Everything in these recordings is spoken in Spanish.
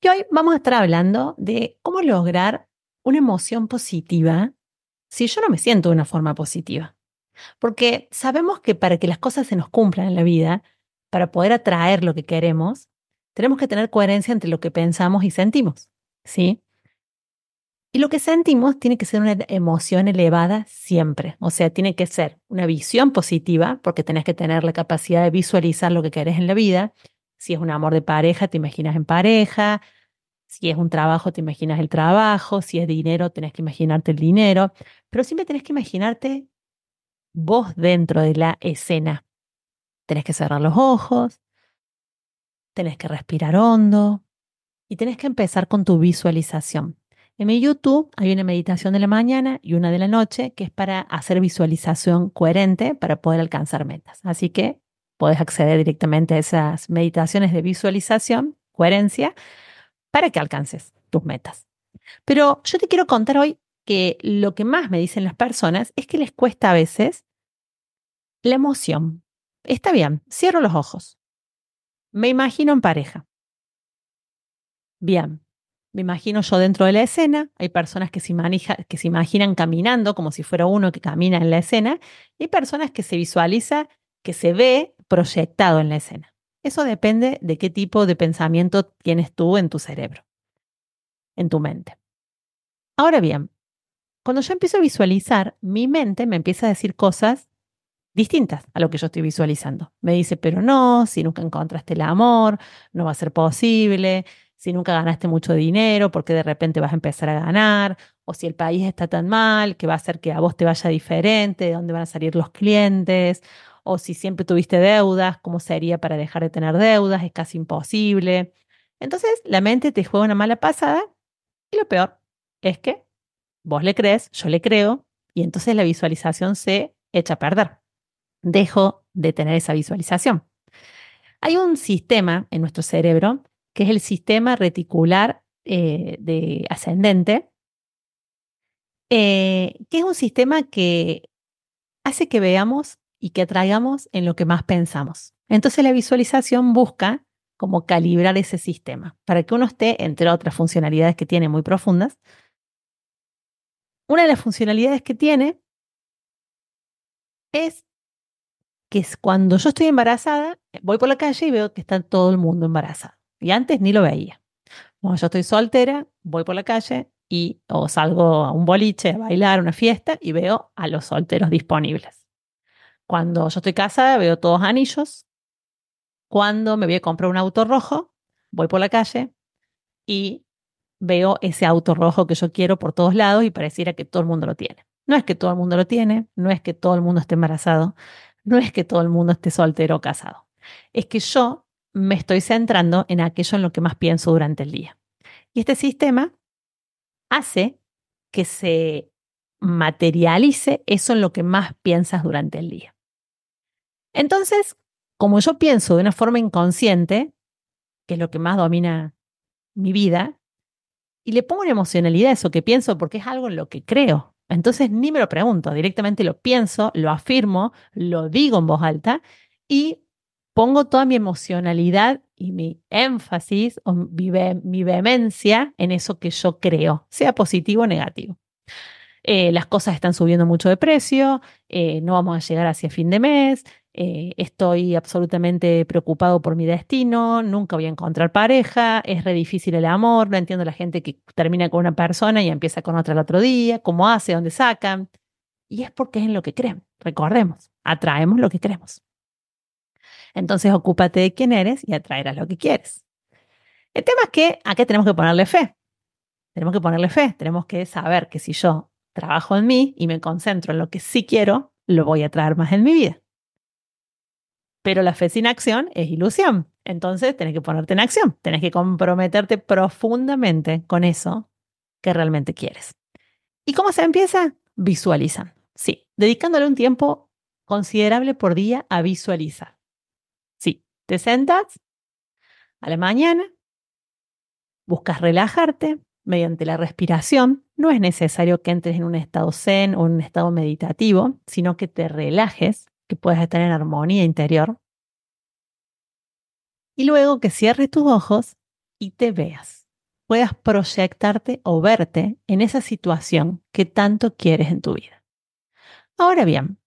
y hoy vamos a estar hablando de cómo lograr una emoción positiva si yo no me siento de una forma positiva. Porque sabemos que para que las cosas se nos cumplan en la vida, para poder atraer lo que queremos, tenemos que tener coherencia entre lo que pensamos y sentimos, ¿sí? Y lo que sentimos tiene que ser una emoción elevada siempre, o sea, tiene que ser una visión positiva, porque tenés que tener la capacidad de visualizar lo que querés en la vida. Si es un amor de pareja, te imaginas en pareja. Si es un trabajo, te imaginas el trabajo. Si es dinero, tenés que imaginarte el dinero. Pero siempre tenés que imaginarte vos dentro de la escena. Tenés que cerrar los ojos, tenés que respirar hondo y tenés que empezar con tu visualización. En mi YouTube hay una meditación de la mañana y una de la noche que es para hacer visualización coherente para poder alcanzar metas. Así que puedes acceder directamente a esas meditaciones de visualización, coherencia, para que alcances tus metas. Pero yo te quiero contar hoy que lo que más me dicen las personas es que les cuesta a veces la emoción. Está bien, cierro los ojos. Me imagino en pareja. Bien, me imagino yo dentro de la escena. Hay personas que se, que se imaginan caminando como si fuera uno que camina en la escena. Y hay personas que se visualiza, que se ve proyectado en la escena. Eso depende de qué tipo de pensamiento tienes tú en tu cerebro, en tu mente. Ahora bien, cuando yo empiezo a visualizar, mi mente me empieza a decir cosas distintas a lo que yo estoy visualizando. Me dice, pero no, si nunca encontraste el amor, no va a ser posible, si nunca ganaste mucho dinero, porque de repente vas a empezar a ganar, o si el país está tan mal, que va a hacer que a vos te vaya diferente, de dónde van a salir los clientes, o si siempre tuviste deudas, cómo sería para dejar de tener deudas, es casi imposible. Entonces la mente te juega una mala pasada y lo peor es que vos le crees, yo le creo, y entonces la visualización se echa a perder dejo de tener esa visualización. Hay un sistema en nuestro cerebro que es el sistema reticular eh, de ascendente, eh, que es un sistema que hace que veamos y que atraigamos en lo que más pensamos. Entonces la visualización busca como calibrar ese sistema para que uno esté, entre otras funcionalidades que tiene muy profundas, una de las funcionalidades que tiene es que cuando yo estoy embarazada, voy por la calle y veo que está todo el mundo embarazado. Y antes ni lo veía. Cuando yo estoy soltera, voy por la calle y o salgo a un boliche, a bailar, a una fiesta y veo a los solteros disponibles. Cuando yo estoy casada, veo todos anillos. Cuando me voy a comprar un auto rojo, voy por la calle y veo ese auto rojo que yo quiero por todos lados y pareciera que todo el mundo lo tiene. No es que todo el mundo lo tiene, no es que todo el mundo esté embarazado, no es que todo el mundo esté soltero o casado. Es que yo me estoy centrando en aquello en lo que más pienso durante el día. Y este sistema hace que se materialice eso en lo que más piensas durante el día. Entonces, como yo pienso de una forma inconsciente, que es lo que más domina mi vida, y le pongo una emocionalidad a eso que pienso porque es algo en lo que creo, entonces ni me lo pregunto, directamente lo pienso, lo afirmo, lo digo en voz alta y pongo toda mi emocionalidad y mi énfasis o mi, vehemencia en eso que yo creo, sea positivo o negativo. Eh, las cosas están subiendo mucho de precio, eh, no vamos a llegar hacia fin de mes, eh, estoy absolutamente preocupado por mi destino, nunca voy a encontrar pareja, es re difícil el amor, no entiendo la gente que termina con una persona y empieza con otra el otro día, cómo hace, dónde sacan. Y es porque es en lo que creen. Recordemos, atraemos lo que queremos. Entonces ocúpate de quién eres y atraerás lo que quieres. El tema es que qué tenemos que ponerle fe. Tenemos que ponerle fe, tenemos que saber que si yo trabajo en mí y me concentro en lo que sí quiero, lo voy a traer más en mi vida. Pero la fe sin acción es ilusión. Entonces tenés que ponerte en acción, tenés que comprometerte profundamente con eso que realmente quieres. ¿Y cómo se empieza? Visualizando. Sí, dedicándole un tiempo considerable por día a visualizar. Sí, te sentas a la mañana, buscas relajarte mediante la respiración. No es necesario que entres en un estado zen o un estado meditativo, sino que te relajes, que puedas estar en armonía interior. Y luego que cierres tus ojos y te veas. Puedas proyectarte o verte en esa situación que tanto quieres en tu vida. Ahora bien,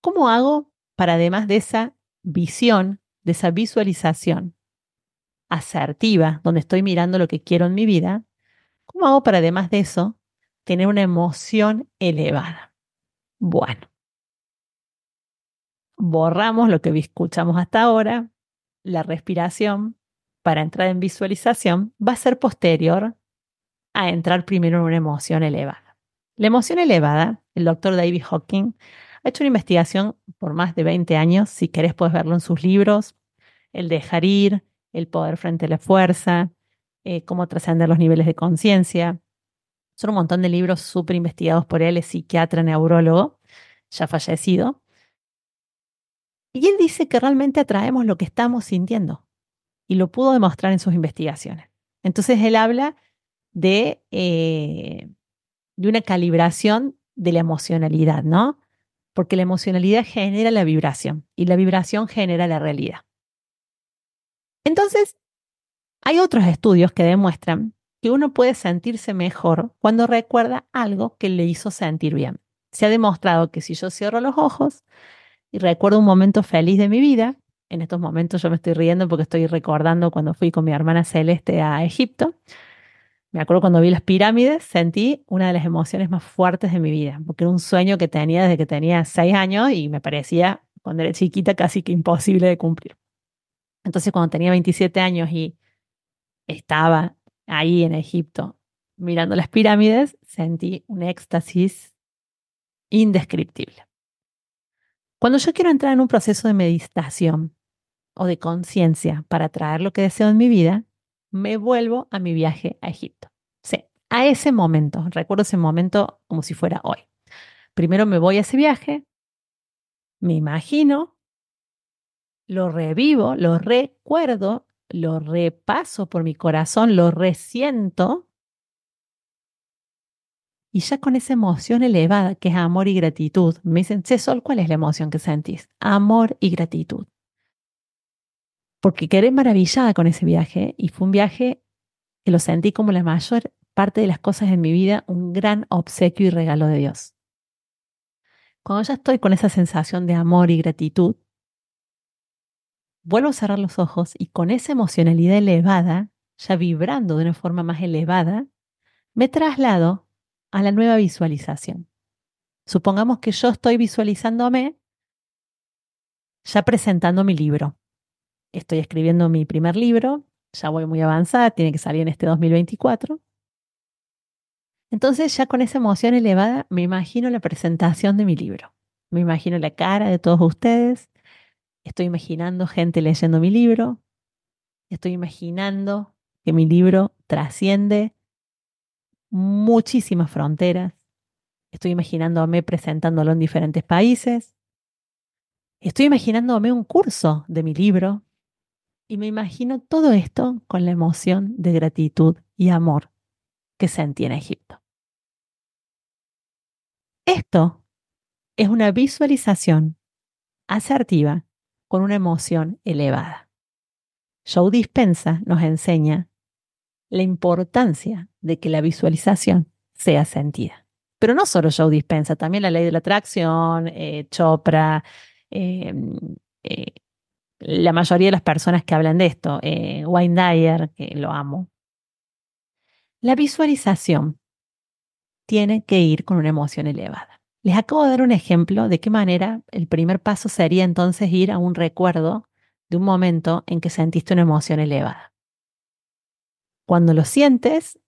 ¿cómo hago para además de esa visión, de esa visualización asertiva, donde estoy mirando lo que quiero en mi vida, ¿cómo hago para además de eso tener una emoción elevada? Bueno, borramos lo que escuchamos hasta ahora, la respiración para entrar en visualización va a ser posterior a entrar primero en una emoción elevada. La emoción elevada, el doctor David Hawking ha hecho una investigación por más de 20 años, si querés puedes verlo en sus libros, El dejar ir, El poder frente a la fuerza, eh, Cómo trascender los niveles de conciencia. Son un montón de libros súper investigados por él, es psiquiatra, neurólogo, ya fallecido. Y él dice que realmente atraemos lo que estamos sintiendo y lo pudo demostrar en sus investigaciones. Entonces él habla de, eh, de una calibración de la emocionalidad, ¿no? Porque la emocionalidad genera la vibración y la vibración genera la realidad. Entonces, hay otros estudios que demuestran que uno puede sentirse mejor cuando recuerda algo que le hizo sentir bien. Se ha demostrado que si yo cierro los ojos y recuerdo un momento feliz de mi vida, en estos momentos yo me estoy riendo porque estoy recordando cuando fui con mi hermana Celeste a Egipto. Me acuerdo cuando vi las pirámides, sentí una de las emociones más fuertes de mi vida, porque era un sueño que tenía desde que tenía seis años y me parecía, cuando era chiquita, casi que imposible de cumplir. Entonces, cuando tenía 27 años y estaba ahí en Egipto mirando las pirámides, sentí un éxtasis indescriptible. Cuando yo quiero entrar en un proceso de meditación o de conciencia para traer lo que deseo en mi vida, me vuelvo a mi viaje a Egipto. Sí, a ese momento, recuerdo ese momento como si fuera hoy. Primero me voy a ese viaje, me imagino, lo revivo, lo recuerdo, lo repaso por mi corazón, lo resiento y ya con esa emoción elevada que es amor y gratitud, me dicen, Sol, ¿cuál es la emoción que sentís? Amor y gratitud. Porque quedé maravillada con ese viaje y fue un viaje que lo sentí como la mayor parte de las cosas en mi vida, un gran obsequio y regalo de Dios. Cuando ya estoy con esa sensación de amor y gratitud, vuelvo a cerrar los ojos y con esa emocionalidad elevada, ya vibrando de una forma más elevada, me traslado a la nueva visualización. Supongamos que yo estoy visualizándome ya presentando mi libro. Estoy escribiendo mi primer libro, ya voy muy avanzada, tiene que salir en este 2024. Entonces ya con esa emoción elevada me imagino la presentación de mi libro. Me imagino la cara de todos ustedes. Estoy imaginando gente leyendo mi libro. Estoy imaginando que mi libro trasciende muchísimas fronteras. Estoy imaginándome presentándolo en diferentes países. Estoy imaginándome un curso de mi libro. Y me imagino todo esto con la emoción de gratitud y amor que sentí en Egipto. Esto es una visualización asertiva con una emoción elevada. Joe Dispensa nos enseña la importancia de que la visualización sea sentida. Pero no solo Joe Dispensa, también la ley de la atracción, eh, Chopra, eh, eh, la mayoría de las personas que hablan de esto, Wayne Dyer, que lo amo. La visualización tiene que ir con una emoción elevada. Les acabo de dar un ejemplo de qué manera el primer paso sería entonces ir a un recuerdo de un momento en que sentiste una emoción elevada. Cuando lo sientes,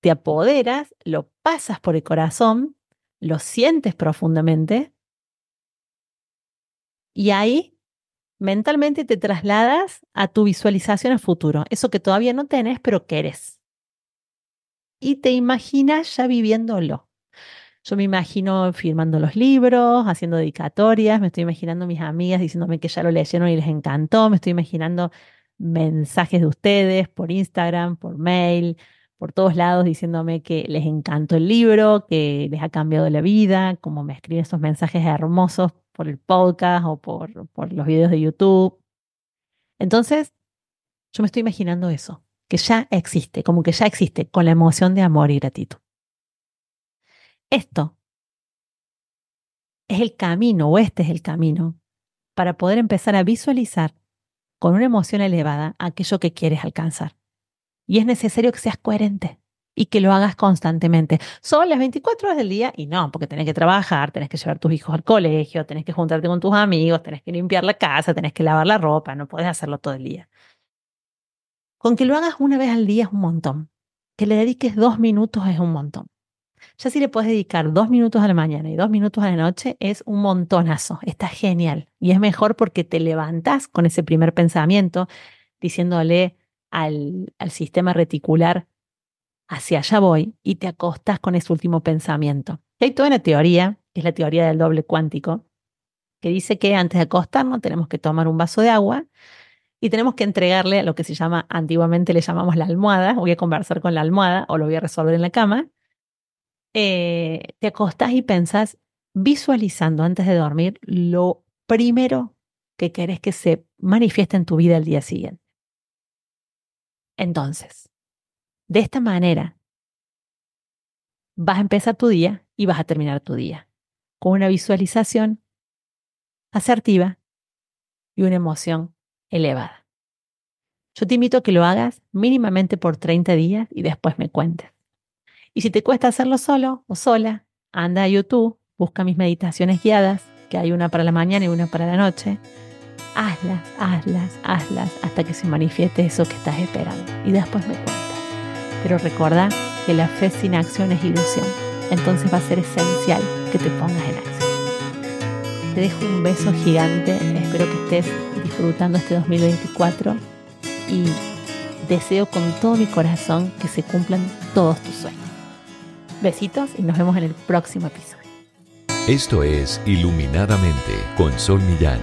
te apoderas, lo pasas por el corazón, lo sientes profundamente y ahí mentalmente te trasladas a tu visualización a futuro, eso que todavía no tenés, pero querés. Y te imaginas ya viviéndolo. Yo me imagino firmando los libros, haciendo dedicatorias, me estoy imaginando mis amigas diciéndome que ya lo leyeron y les encantó, me estoy imaginando mensajes de ustedes por Instagram, por mail, por todos lados diciéndome que les encantó el libro, que les ha cambiado la vida, como me escriben esos mensajes hermosos por el podcast o por, por los videos de YouTube. Entonces, yo me estoy imaginando eso, que ya existe, como que ya existe, con la emoción de amor y gratitud. Esto es el camino, o este es el camino, para poder empezar a visualizar con una emoción elevada aquello que quieres alcanzar. Y es necesario que seas coherente y que lo hagas constantemente. Son las 24 horas del día y no, porque tenés que trabajar, tenés que llevar tus hijos al colegio, tenés que juntarte con tus amigos, tenés que limpiar la casa, tenés que lavar la ropa, no puedes hacerlo todo el día. Con que lo hagas una vez al día es un montón. Que le dediques dos minutos es un montón. Ya si le puedes dedicar dos minutos a la mañana y dos minutos a la noche, es un montonazo. Está genial. Y es mejor porque te levantas con ese primer pensamiento diciéndole al, al sistema reticular, hacia allá voy, y te acostas con ese último pensamiento. hay toda una teoría, que es la teoría del doble cuántico, que dice que antes de acostarnos tenemos que tomar un vaso de agua y tenemos que entregarle a lo que se llama, antiguamente le llamamos la almohada, voy a conversar con la almohada o lo voy a resolver en la cama, eh, te acostás y pensás visualizando antes de dormir lo primero que querés que se manifieste en tu vida el día siguiente. Entonces, de esta manera, vas a empezar tu día y vas a terminar tu día con una visualización asertiva y una emoción elevada. Yo te invito a que lo hagas mínimamente por 30 días y después me cuentes. Y si te cuesta hacerlo solo o sola, anda a YouTube, busca mis meditaciones guiadas, que hay una para la mañana y una para la noche. Hazlas, hazlas, hazlas hasta que se manifieste eso que estás esperando. Y después me cuentas. Pero recuerda que la fe sin acción es ilusión. Entonces va a ser esencial que te pongas en acción. Te dejo un beso gigante. Espero que estés disfrutando este 2024 y deseo con todo mi corazón que se cumplan todos tus sueños. Besitos y nos vemos en el próximo episodio. Esto es Iluminadamente con Sol Millán.